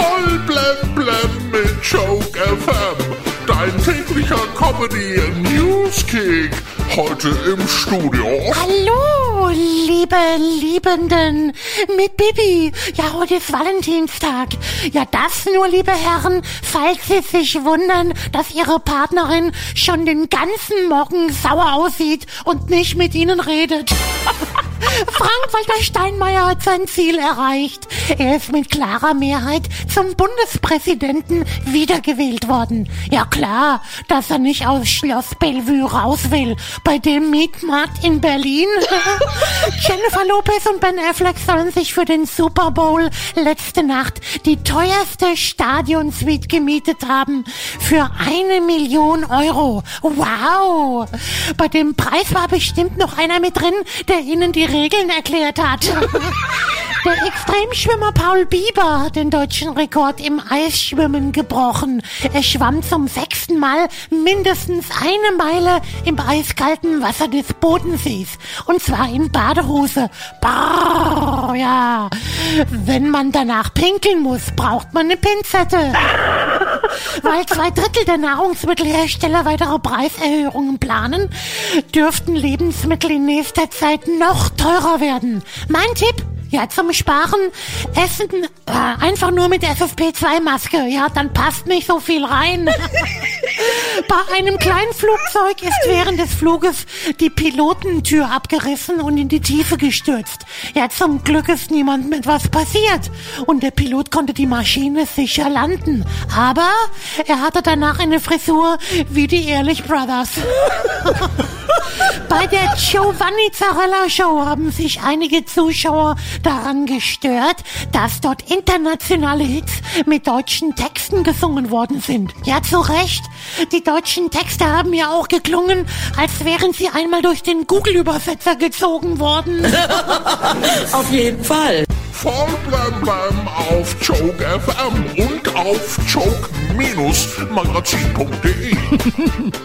Voll blem blem mit Joke FM. Dein täglicher Comedy Newskick. Heute im Studio. Hallo, liebe Liebenden, mit Bibi. Ja, heute ist Valentinstag. Ja, das nur, liebe Herren, falls Sie sich wundern, dass Ihre Partnerin schon den ganzen Morgen sauer aussieht und nicht mit Ihnen redet. Frank-Walter Steinmeier hat sein Ziel erreicht. Er ist mit klarer Mehrheit zum Bundespräsidenten wiedergewählt worden. Ja klar, dass er nicht aus Schloss Bellevue raus will, bei dem Mietmarkt in Berlin. Jennifer Lopez und Ben Affleck sollen sich für den Super Bowl letzte Nacht die teuerste Stadionsuite gemietet haben für eine Million Euro. Wow! Bei dem Preis war bestimmt noch einer mit drin, der ihnen die Regeln erklärt hat. Der Extremschwimmer Paul Bieber hat den deutschen Rekord im Eisschwimmen gebrochen. Er schwamm zum sechsten Mal mindestens eine Meile im eiskalten Wasser des Bodensees. Und zwar in Badehose. Brrr, ja. Wenn man danach pinkeln muss, braucht man eine Pinzette. Weil zwei Drittel der Nahrungsmittelhersteller weitere Preiserhöhungen planen, dürften Lebensmittel in nächster Zeit noch teurer werden. Mein Tipp? Ja, zum Sparen essen äh, einfach nur mit FFP2-Maske. Ja, dann passt nicht so viel rein. Bei einem kleinen Flugzeug ist während des Fluges die Pilotentür abgerissen und in die Tiefe gestürzt. Ja, zum Glück ist niemandem etwas passiert und der Pilot konnte die Maschine sicher landen. Aber er hatte danach eine Frisur wie die Ehrlich Brothers. Bei der Giovanni Zarella Show haben sich einige Zuschauer daran gestört, dass dort internationale Hits mit deutschen Texten gesungen worden sind. Ja, zu Recht. Die deutschen Texte haben ja auch geklungen, als wären sie einmal durch den Google-Übersetzer gezogen worden. Auf jeden Fall. Voll blem blem auf Joke FM und auf joke-magazin.de.